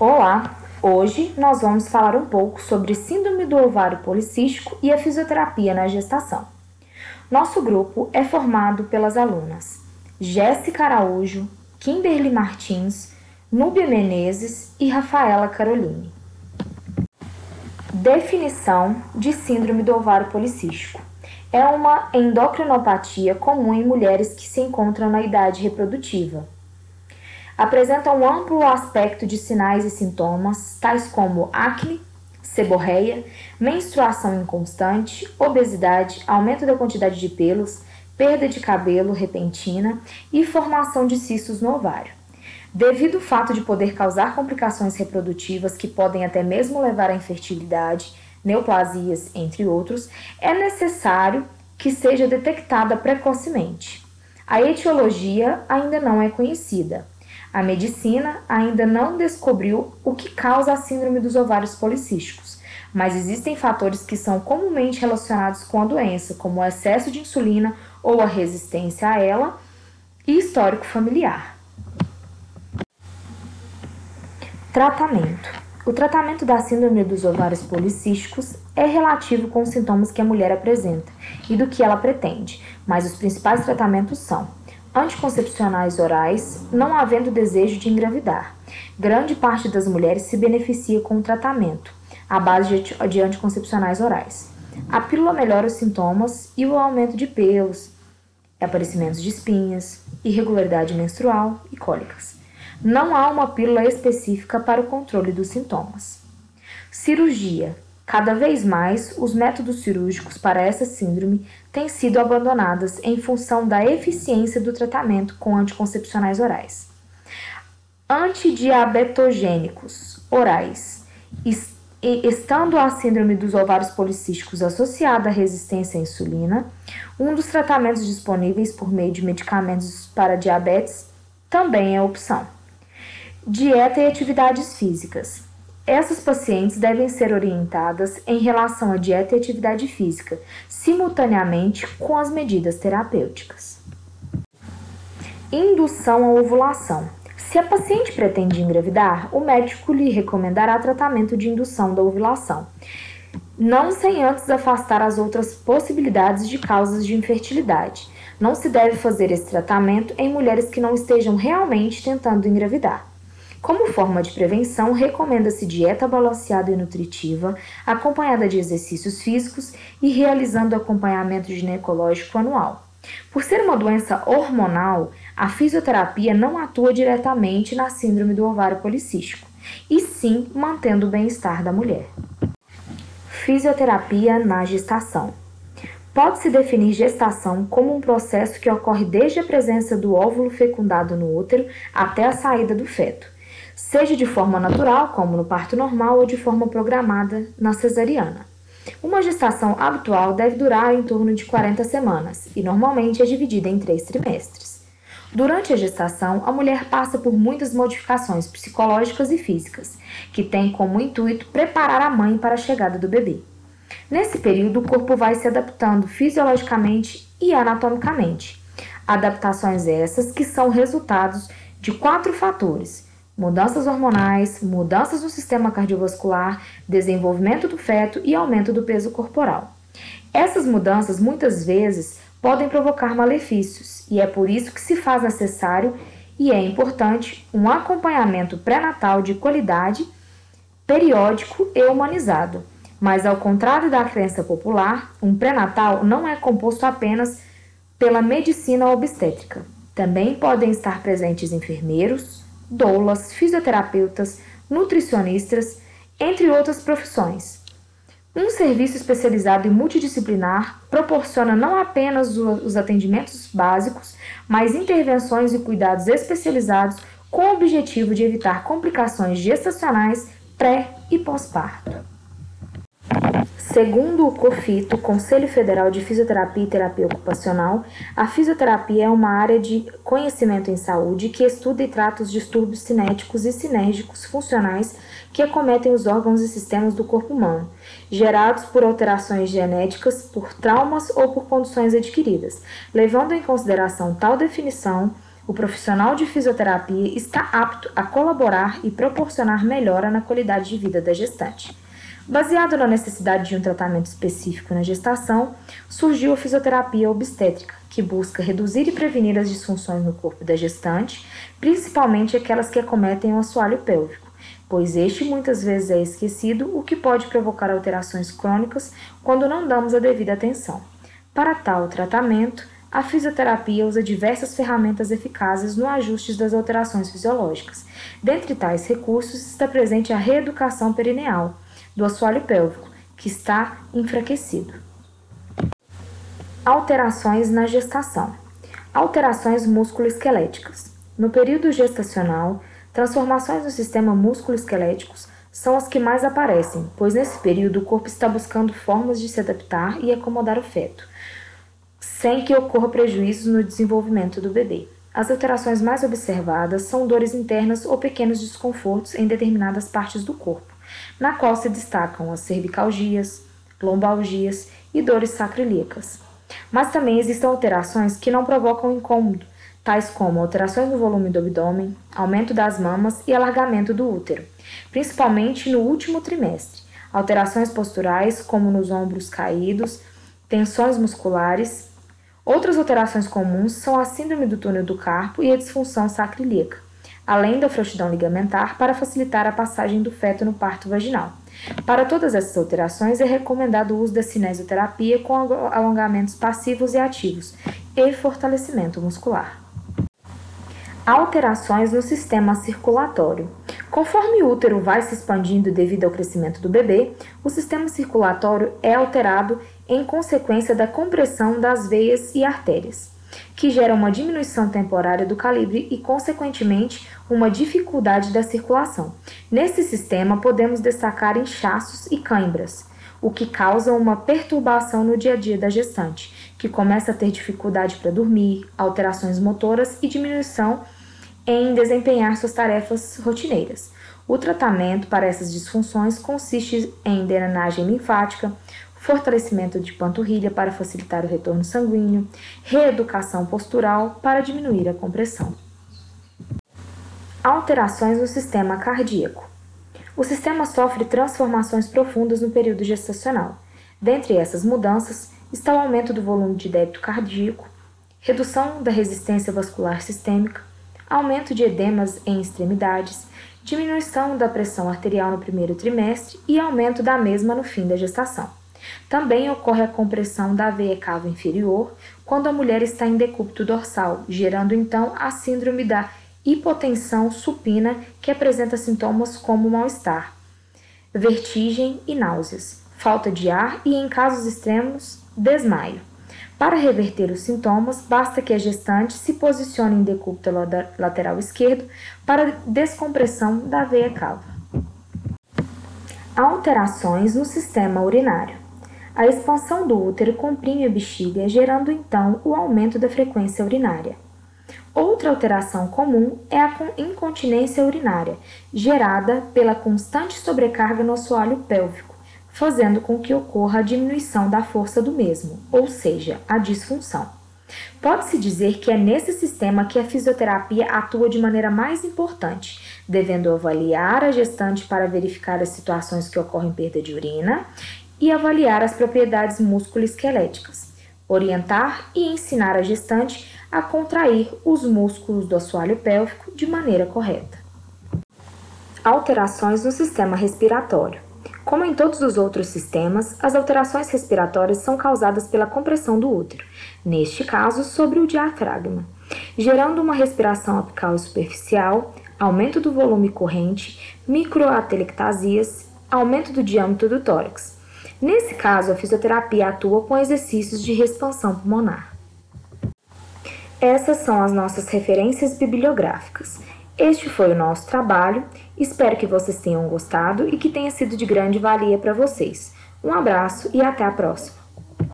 Olá! Hoje nós vamos falar um pouco sobre síndrome do ovário policístico e a fisioterapia na gestação. Nosso grupo é formado pelas alunas Jéssica Araújo, Kimberly Martins, Núbia Menezes e Rafaela Caroline. Definição de síndrome do ovário policístico. É uma endocrinopatia comum em mulheres que se encontram na idade reprodutiva apresenta um amplo aspecto de sinais e sintomas, tais como acne, seborreia, menstruação inconstante, obesidade, aumento da quantidade de pelos, perda de cabelo repentina e formação de cistos no ovário. Devido ao fato de poder causar complicações reprodutivas que podem até mesmo levar à infertilidade, neoplasias, entre outros, é necessário que seja detectada precocemente. A etiologia ainda não é conhecida. A medicina ainda não descobriu o que causa a síndrome dos ovários policísticos, mas existem fatores que são comumente relacionados com a doença, como o excesso de insulina ou a resistência a ela e histórico familiar. Tratamento: O tratamento da síndrome dos ovários policísticos é relativo com os sintomas que a mulher apresenta e do que ela pretende, mas os principais tratamentos são anticoncepcionais orais, não havendo desejo de engravidar. Grande parte das mulheres se beneficia com o tratamento à base de anticoncepcionais orais. A pílula melhora os sintomas e o aumento de pelos, aparecimentos de espinhas, irregularidade menstrual e cólicas. Não há uma pílula específica para o controle dos sintomas. Cirurgia Cada vez mais, os métodos cirúrgicos para essa síndrome têm sido abandonados em função da eficiência do tratamento com anticoncepcionais orais. Antidiabetogênicos orais. Estando a síndrome dos ovários policísticos associada à resistência à insulina, um dos tratamentos disponíveis por meio de medicamentos para diabetes também é opção. Dieta e atividades físicas. Essas pacientes devem ser orientadas em relação à dieta e atividade física, simultaneamente com as medidas terapêuticas. Indução à ovulação. Se a paciente pretende engravidar, o médico lhe recomendará tratamento de indução da ovulação, não sem antes afastar as outras possibilidades de causas de infertilidade. Não se deve fazer esse tratamento em mulheres que não estejam realmente tentando engravidar. Como forma de prevenção, recomenda-se dieta balanceada e nutritiva, acompanhada de exercícios físicos e realizando acompanhamento ginecológico anual. Por ser uma doença hormonal, a fisioterapia não atua diretamente na síndrome do ovário policístico, e sim mantendo o bem-estar da mulher. Fisioterapia na gestação. Pode-se definir gestação como um processo que ocorre desde a presença do óvulo fecundado no útero até a saída do feto seja de forma natural, como no parto normal, ou de forma programada, na cesariana. Uma gestação habitual deve durar em torno de 40 semanas e normalmente é dividida em três trimestres. Durante a gestação, a mulher passa por muitas modificações psicológicas e físicas, que têm como intuito preparar a mãe para a chegada do bebê. Nesse período, o corpo vai se adaptando fisiologicamente e anatomicamente. Adaptações essas que são resultados de quatro fatores mudanças hormonais, mudanças no sistema cardiovascular, desenvolvimento do feto e aumento do peso corporal. Essas mudanças muitas vezes podem provocar malefícios e é por isso que se faz necessário e é importante um acompanhamento pré-natal de qualidade, periódico e humanizado. Mas ao contrário da crença popular, um pré-natal não é composto apenas pela medicina obstétrica. Também podem estar presentes enfermeiros, doulas, fisioterapeutas, nutricionistas, entre outras profissões. Um serviço especializado e multidisciplinar proporciona não apenas os atendimentos básicos, mas intervenções e cuidados especializados com o objetivo de evitar complicações gestacionais, pré e pós-parto. Segundo o COFITO, Conselho Federal de Fisioterapia e Terapia Ocupacional, a fisioterapia é uma área de conhecimento em saúde que estuda e trata os distúrbios cinéticos e sinérgicos funcionais que acometem os órgãos e sistemas do corpo humano, gerados por alterações genéticas, por traumas ou por condições adquiridas. Levando em consideração tal definição, o profissional de fisioterapia está apto a colaborar e proporcionar melhora na qualidade de vida da gestante. Baseado na necessidade de um tratamento específico na gestação, surgiu a fisioterapia obstétrica, que busca reduzir e prevenir as disfunções no corpo da gestante, principalmente aquelas que acometem o assoalho pélvico, pois este muitas vezes é esquecido, o que pode provocar alterações crônicas quando não damos a devida atenção. Para tal tratamento, a fisioterapia usa diversas ferramentas eficazes no ajuste das alterações fisiológicas. Dentre tais recursos está presente a reeducação perineal do assoalho pélvico, que está enfraquecido. Alterações na gestação. Alterações musculoesqueléticas. No período gestacional, transformações no sistema músculo-esquelético são as que mais aparecem, pois nesse período o corpo está buscando formas de se adaptar e acomodar o feto, sem que ocorra prejuízos no desenvolvimento do bebê. As alterações mais observadas são dores internas ou pequenos desconfortos em determinadas partes do corpo, na qual se destacam as cervicalgias, lombalgias e dores sacroiliacas. Mas também existem alterações que não provocam incômodo, tais como alterações no volume do abdômen, aumento das mamas e alargamento do útero, principalmente no último trimestre. Alterações posturais, como nos ombros caídos, tensões musculares. Outras alterações comuns são a síndrome do túnel do carpo e a disfunção sacroiliaca, além da frouxidão ligamentar para facilitar a passagem do feto no parto vaginal. Para todas essas alterações, é recomendado o uso da cinesioterapia com alongamentos passivos e ativos e fortalecimento muscular. Alterações no sistema circulatório. Conforme o útero vai se expandindo devido ao crescimento do bebê, o sistema circulatório é alterado em consequência da compressão das veias e artérias, que gera uma diminuição temporária do calibre e, consequentemente, uma dificuldade da circulação. Nesse sistema, podemos destacar inchaços e cãibras, o que causa uma perturbação no dia a dia da gestante, que começa a ter dificuldade para dormir, alterações motoras e diminuição em desempenhar suas tarefas rotineiras. O tratamento para essas disfunções consiste em drenagem linfática, fortalecimento de panturrilha para facilitar o retorno sanguíneo, reeducação postural para diminuir a compressão. Alterações no sistema cardíaco. O sistema sofre transformações profundas no período gestacional. Dentre essas mudanças está o aumento do volume de débito cardíaco, redução da resistência vascular sistêmica, aumento de edemas em extremidades, diminuição da pressão arterial no primeiro trimestre e aumento da mesma no fim da gestação. Também ocorre a compressão da veia cava inferior quando a mulher está em decúbito dorsal, gerando então a síndrome da hipotensão supina, que apresenta sintomas como mal-estar, vertigem e náuseas, falta de ar e, em casos extremos, desmaio. Para reverter os sintomas, basta que a gestante se posicione em decúbito lateral esquerdo para descompressão da veia cava. Alterações no sistema urinário. A expansão do útero comprime a bexiga, gerando então o aumento da frequência urinária. Outra alteração comum é a incontinência urinária, gerada pela constante sobrecarga no assoalho pélvico fazendo com que ocorra a diminuição da força do mesmo, ou seja, a disfunção. Pode-se dizer que é nesse sistema que a fisioterapia atua de maneira mais importante, devendo avaliar a gestante para verificar as situações que ocorrem perda de urina e avaliar as propriedades musculoesqueléticas, orientar e ensinar a gestante a contrair os músculos do assoalho pélvico de maneira correta. Alterações no sistema respiratório. Como em todos os outros sistemas, as alterações respiratórias são causadas pela compressão do útero, neste caso sobre o diafragma, gerando uma respiração apical superficial, aumento do volume corrente, microatelectasias, aumento do diâmetro do tórax. Nesse caso, a fisioterapia atua com exercícios de expansão pulmonar. Essas são as nossas referências bibliográficas. Este foi o nosso trabalho. Espero que vocês tenham gostado e que tenha sido de grande valia para vocês. Um abraço e até a próxima!